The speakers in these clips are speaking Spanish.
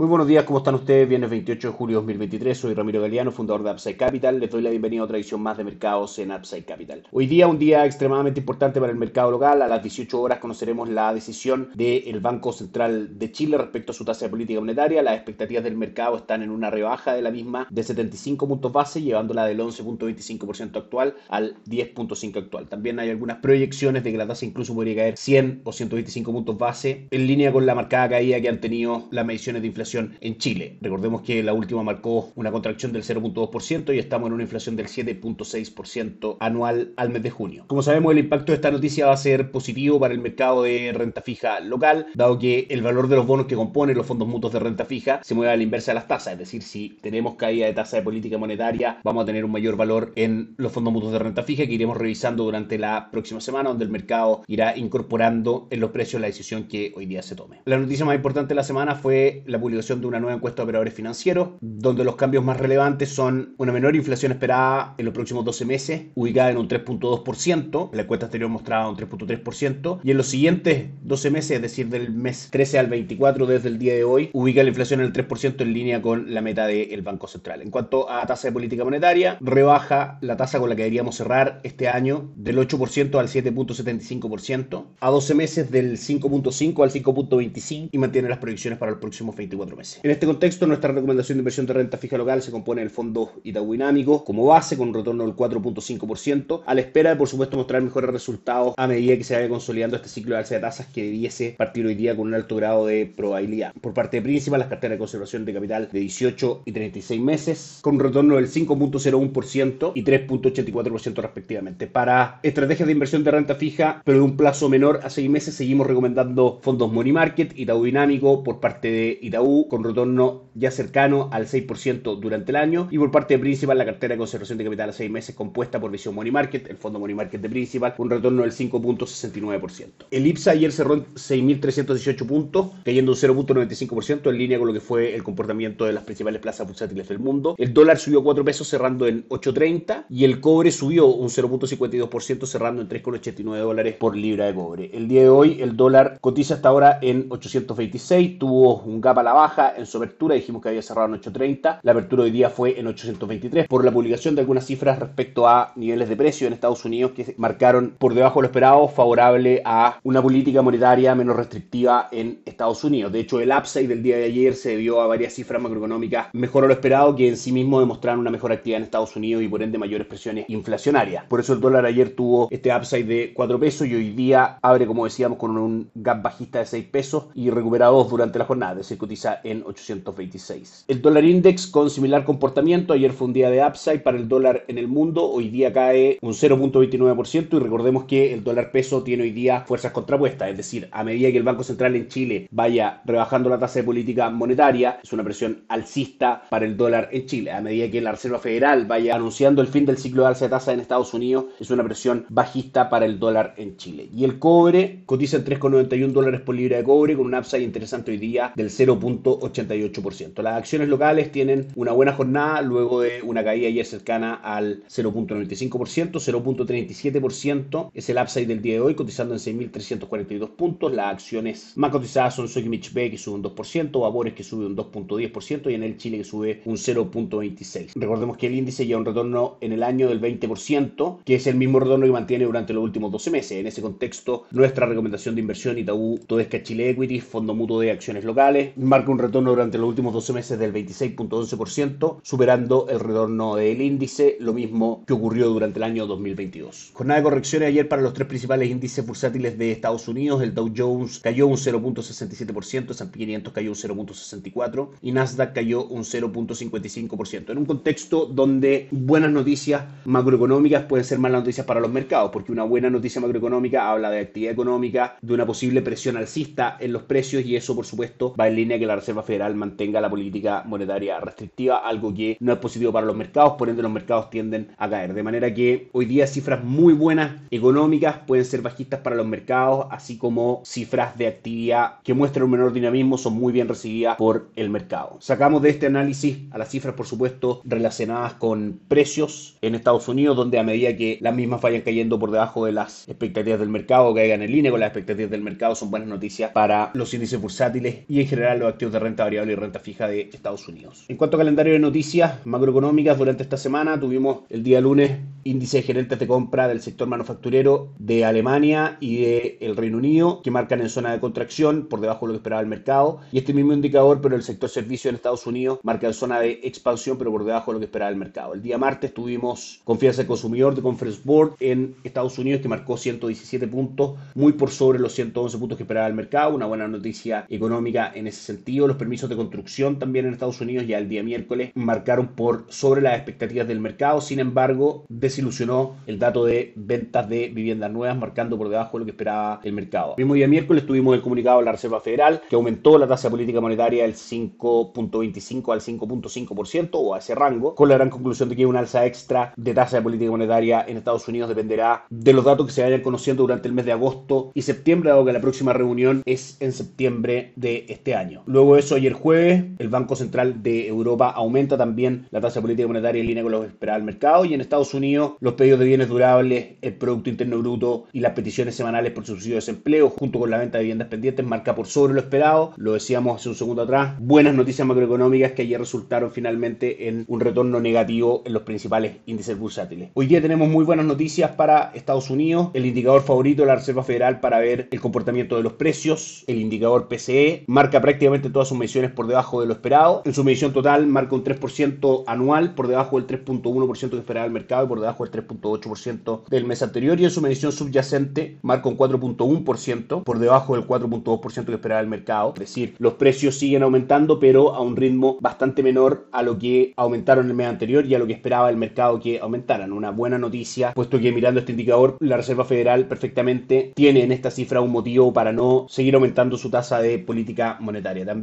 Muy buenos días, ¿cómo están ustedes? Viernes 28 de julio de 2023, soy Ramiro Galeano, fundador de Upside Capital. Les doy la bienvenida a otra edición más de mercados en Upside Capital. Hoy día un día extremadamente importante para el mercado local. A las 18 horas conoceremos la decisión del Banco Central de Chile respecto a su tasa de política monetaria. Las expectativas del mercado están en una rebaja de la misma de 75 puntos base, llevándola del 11.25% actual al 10.5% actual. También hay algunas proyecciones de que la tasa incluso podría caer 100 o 125 puntos base, en línea con la marcada caída que han tenido las mediciones de inflación en Chile. Recordemos que la última marcó una contracción del 0.2% y estamos en una inflación del 7.6% anual al mes de junio. Como sabemos, el impacto de esta noticia va a ser positivo para el mercado de renta fija local, dado que el valor de los bonos que componen los fondos mutuos de renta fija se mueve a la inversa de las tasas. Es decir, si tenemos caída de tasa de política monetaria, vamos a tener un mayor valor en los fondos mutuos de renta fija que iremos revisando durante la próxima semana, donde el mercado irá incorporando en los precios la decisión que hoy día se tome. La noticia más importante de la semana fue la publicación de una nueva encuesta de operadores financieros, donde los cambios más relevantes son una menor inflación esperada en los próximos 12 meses, ubicada en un 3.2%, la encuesta anterior mostraba un 3.3%, y en los siguientes 12 meses, es decir, del mes 13 al 24 desde el día de hoy, ubica la inflación en el 3% en línea con la meta del Banco Central. En cuanto a tasa de política monetaria, rebaja la tasa con la que deberíamos cerrar este año del 8% al 7.75%, a 12 meses del 5.5 al 5.25 y mantiene las proyecciones para los próximos 24 meses. En este contexto, nuestra recomendación de inversión de renta fija local se compone del fondo Itaú Dinámico como base con un retorno del 4.5%, a la espera de, por supuesto, mostrar mejores resultados a medida que se vaya consolidando este ciclo de alza de tasas que debiese partir hoy día con un alto grado de probabilidad. Por parte de Principal, las carteras de conservación de capital de 18 y 36 meses, con un retorno del 5.01% y 3.84% respectivamente. Para estrategias de inversión de renta fija, pero de un plazo menor a 6 meses, seguimos recomendando fondos Money Market, Itaú Dinámico por parte de Itaú con retorno ya cercano al 6% durante el año y por parte de Principal la cartera de conservación de capital a 6 meses compuesta por Visión Money Market, el fondo Money Market de Principal, un retorno del 5.69%. El IPSA ayer cerró en 6.318 puntos, cayendo un 0.95% en línea con lo que fue el comportamiento de las principales plazas bursátiles del mundo. El dólar subió 4 pesos cerrando en 8.30 y el cobre subió un 0.52% cerrando en 3.89 dólares por libra de cobre. El día de hoy el dólar cotiza hasta ahora en 826, tuvo un gap a la baja en su apertura, dijimos que había cerrado en 830, la apertura hoy día fue en 823 por la publicación de algunas cifras respecto a niveles de precio en Estados Unidos que marcaron por debajo de lo esperado favorable a una política monetaria menos restrictiva en Estados Unidos. De hecho, el upside del día de ayer se debió a varias cifras macroeconómicas mejor a lo esperado que en sí mismo demostraron una mejor actividad en Estados Unidos y por ende mayores presiones inflacionarias. Por eso el dólar ayer tuvo este upside de 4 pesos y hoy día abre, como decíamos, con un gap bajista de 6 pesos y recupera 2 durante la jornada, es decir, en 826. El dólar index con similar comportamiento, ayer fue un día de upside para el dólar en el mundo, hoy día cae un 0.29% y recordemos que el dólar peso tiene hoy día fuerzas contrapuestas, es decir, a medida que el Banco Central en Chile vaya rebajando la tasa de política monetaria, es una presión alcista para el dólar en Chile, a medida que la Reserva Federal vaya anunciando el fin del ciclo de alza de tasa en Estados Unidos, es una presión bajista para el dólar en Chile. Y el cobre cotiza en 3,91 dólares por libra de cobre con un upside interesante hoy día del 0.80 88%. Las acciones locales tienen una buena jornada luego de una caída ayer cercana al 0.95%, 0.37% es el upside del día de hoy, cotizando en 6.342 puntos. Las acciones más cotizadas son Sokimich B que sube un 2%, Vapores que sube un 2.10% y en el Chile que sube un 0.26%. Recordemos que el índice lleva un retorno en el año del 20%, que es el mismo retorno que mantiene durante los últimos 12 meses. En ese contexto, nuestra recomendación de inversión Itaú Todesca Chile Equity, fondo mutuo de acciones locales, un retorno durante los últimos 12 meses del 26.11%, superando el retorno del índice, lo mismo que ocurrió durante el año 2022. Jornada de correcciones ayer para los tres principales índices bursátiles de Estados Unidos, el Dow Jones cayó un 0.67%, S&P 500 cayó un 0.64% y Nasdaq cayó un 0.55%. En un contexto donde buenas noticias macroeconómicas pueden ser malas noticias para los mercados, porque una buena noticia macroeconómica habla de actividad económica, de una posible presión alcista en los precios y eso por supuesto va en línea que la Reserva Federal mantenga la política monetaria restrictiva, algo que no es positivo para los mercados, por ende los mercados tienden a caer. De manera que hoy día cifras muy buenas económicas pueden ser bajistas para los mercados, así como cifras de actividad que muestran un menor dinamismo son muy bien recibidas por el mercado. Sacamos de este análisis a las cifras, por supuesto, relacionadas con precios en Estados Unidos, donde a medida que las mismas vayan cayendo por debajo de las expectativas del mercado, caigan en línea con las expectativas del mercado, son buenas noticias para los índices bursátiles y en general los activos de renta variable y renta fija de Estados Unidos. En cuanto a calendario de noticias macroeconómicas, durante esta semana tuvimos el día lunes índice de gerentes de compra del sector manufacturero de Alemania y de el Reino Unido, que marcan en zona de contracción por debajo de lo que esperaba el mercado. Y este mismo indicador, pero el sector servicio en Estados Unidos, marca en zona de expansión, pero por debajo de lo que esperaba el mercado. El día martes tuvimos confianza del consumidor de Conference Board en Estados Unidos, que marcó 117 puntos, muy por sobre los 111 puntos que esperaba el mercado. Una buena noticia económica en ese sentido. Los permisos de construcción también en Estados Unidos ya el día miércoles marcaron por sobre las expectativas del mercado. Sin embargo, desilusionó el dato de ventas de viviendas nuevas, marcando por debajo de lo que esperaba el mercado. El mismo día miércoles tuvimos el comunicado de la Reserva Federal, que aumentó la tasa de política monetaria del 5.25 al 5.5% o a ese rango, con la gran conclusión de que una alza extra de tasa de política monetaria en Estados Unidos dependerá de los datos que se vayan conociendo durante el mes de agosto y septiembre, dado que la próxima reunión es en septiembre de este año. Luego de eso, ayer jueves, el Banco Central de Europa aumenta también la tasa política monetaria en línea con lo que esperaba el mercado y en Estados Unidos los pedidos de bienes durables, el Producto Interno Bruto y las peticiones semanales por subsidio de desempleo, junto con la venta de viviendas pendientes, marca por sobre lo esperado. Lo decíamos hace un segundo atrás. Buenas noticias macroeconómicas que ayer resultaron finalmente en un retorno negativo en los principales índices bursátiles. Hoy día tenemos muy buenas noticias para Estados Unidos. El indicador favorito de la Reserva Federal para ver el comportamiento de los precios, el indicador PCE, marca prácticamente todas sus mediciones por debajo de lo esperado. En su medición total marca un 3% anual por debajo del 3.1% que esperaba el mercado y por debajo del 3.8% del mes anterior. Y en su medición subyacente marca un 4.1% por debajo del 4.2% que esperaba el mercado. Es decir, los precios siguen aumentando, pero a un ritmo bastante menor a lo que aumentaron el mes anterior y a lo que esperaba el mercado que aumentaran. Una buena noticia, puesto que mirando este indicador, la Reserva Federal perfectamente tiene en esta cifra un motivo para no seguir aumentando su tasa de política monetaria. También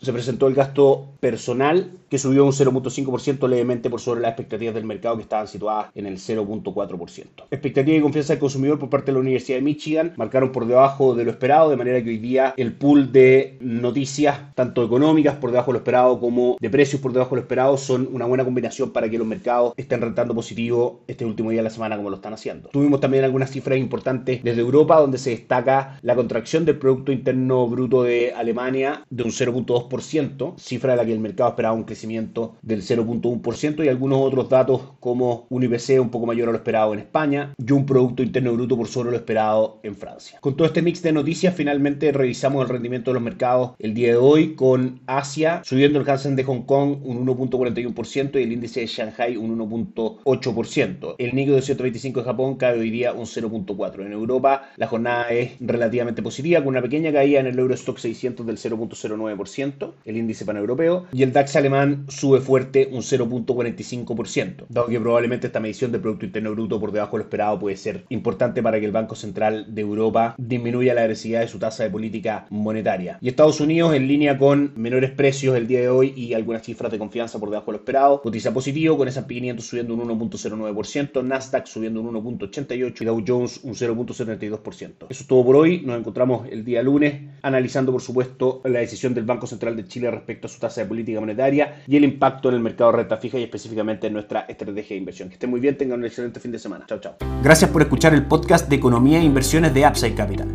se presentó el gasto personal que subió un 0.5% levemente por sobre las expectativas del mercado que estaban situadas en el 0.4%. Expectativas de confianza del consumidor por parte de la Universidad de Michigan marcaron por debajo de lo esperado, de manera que hoy día el pool de noticias, tanto económicas por debajo de lo esperado como de precios por debajo de lo esperado, son una buena combinación para que los mercados estén rentando positivo este último día de la semana como lo están haciendo. Tuvimos también algunas cifras importantes desde Europa, donde se destaca la contracción del Producto Interno Bruto de Alemania de un 0.2%, cifra de la que el mercado esperaba un crecimiento del 0.1% y algunos otros datos como un IPC un poco mayor a lo esperado en España y un Producto Interno Bruto por sobre lo esperado en Francia. Con todo este mix de noticias, finalmente revisamos el rendimiento de los mercados el día de hoy con Asia subiendo el Hansen de Hong Kong un 1.41% y el índice de Shanghai un 1.8%. El Nikkei 225 de Japón cae hoy día un 0.4%. En Europa la jornada es relativamente positiva con una pequeña caída en el Eurostock 600 del 0.09%, el índice paneuropeo, y el DAX alemán sube fuerte un 0.45%, dado que probablemente esta medición del Producto Interno Bruto por debajo de lo esperado puede ser importante para que el Banco Central de Europa disminuya la agresividad de su tasa de política monetaria. Y Estados Unidos, en línea con menores precios el día de hoy y algunas cifras de confianza por debajo de lo esperado, cotiza positivo, con S&P 500 subiendo un 1.09%, Nasdaq subiendo un 1.88% y Dow Jones un 0.72%. Eso es todo por hoy, nos encontramos el día lunes analizando por supuesto la del Banco Central de Chile respecto a su tasa de política monetaria y el impacto en el mercado de renta fija y específicamente en nuestra estrategia de inversión. Que estén muy bien, tengan un excelente fin de semana. Chao, chao. Gracias por escuchar el podcast de Economía e Inversiones de Upside Capital.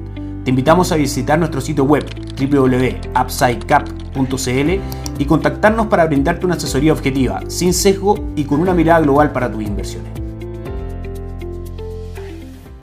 Te invitamos a visitar nuestro sitio web www.upsidecap.cl y contactarnos para brindarte una asesoría objetiva, sin sesgo y con una mirada global para tus inversiones.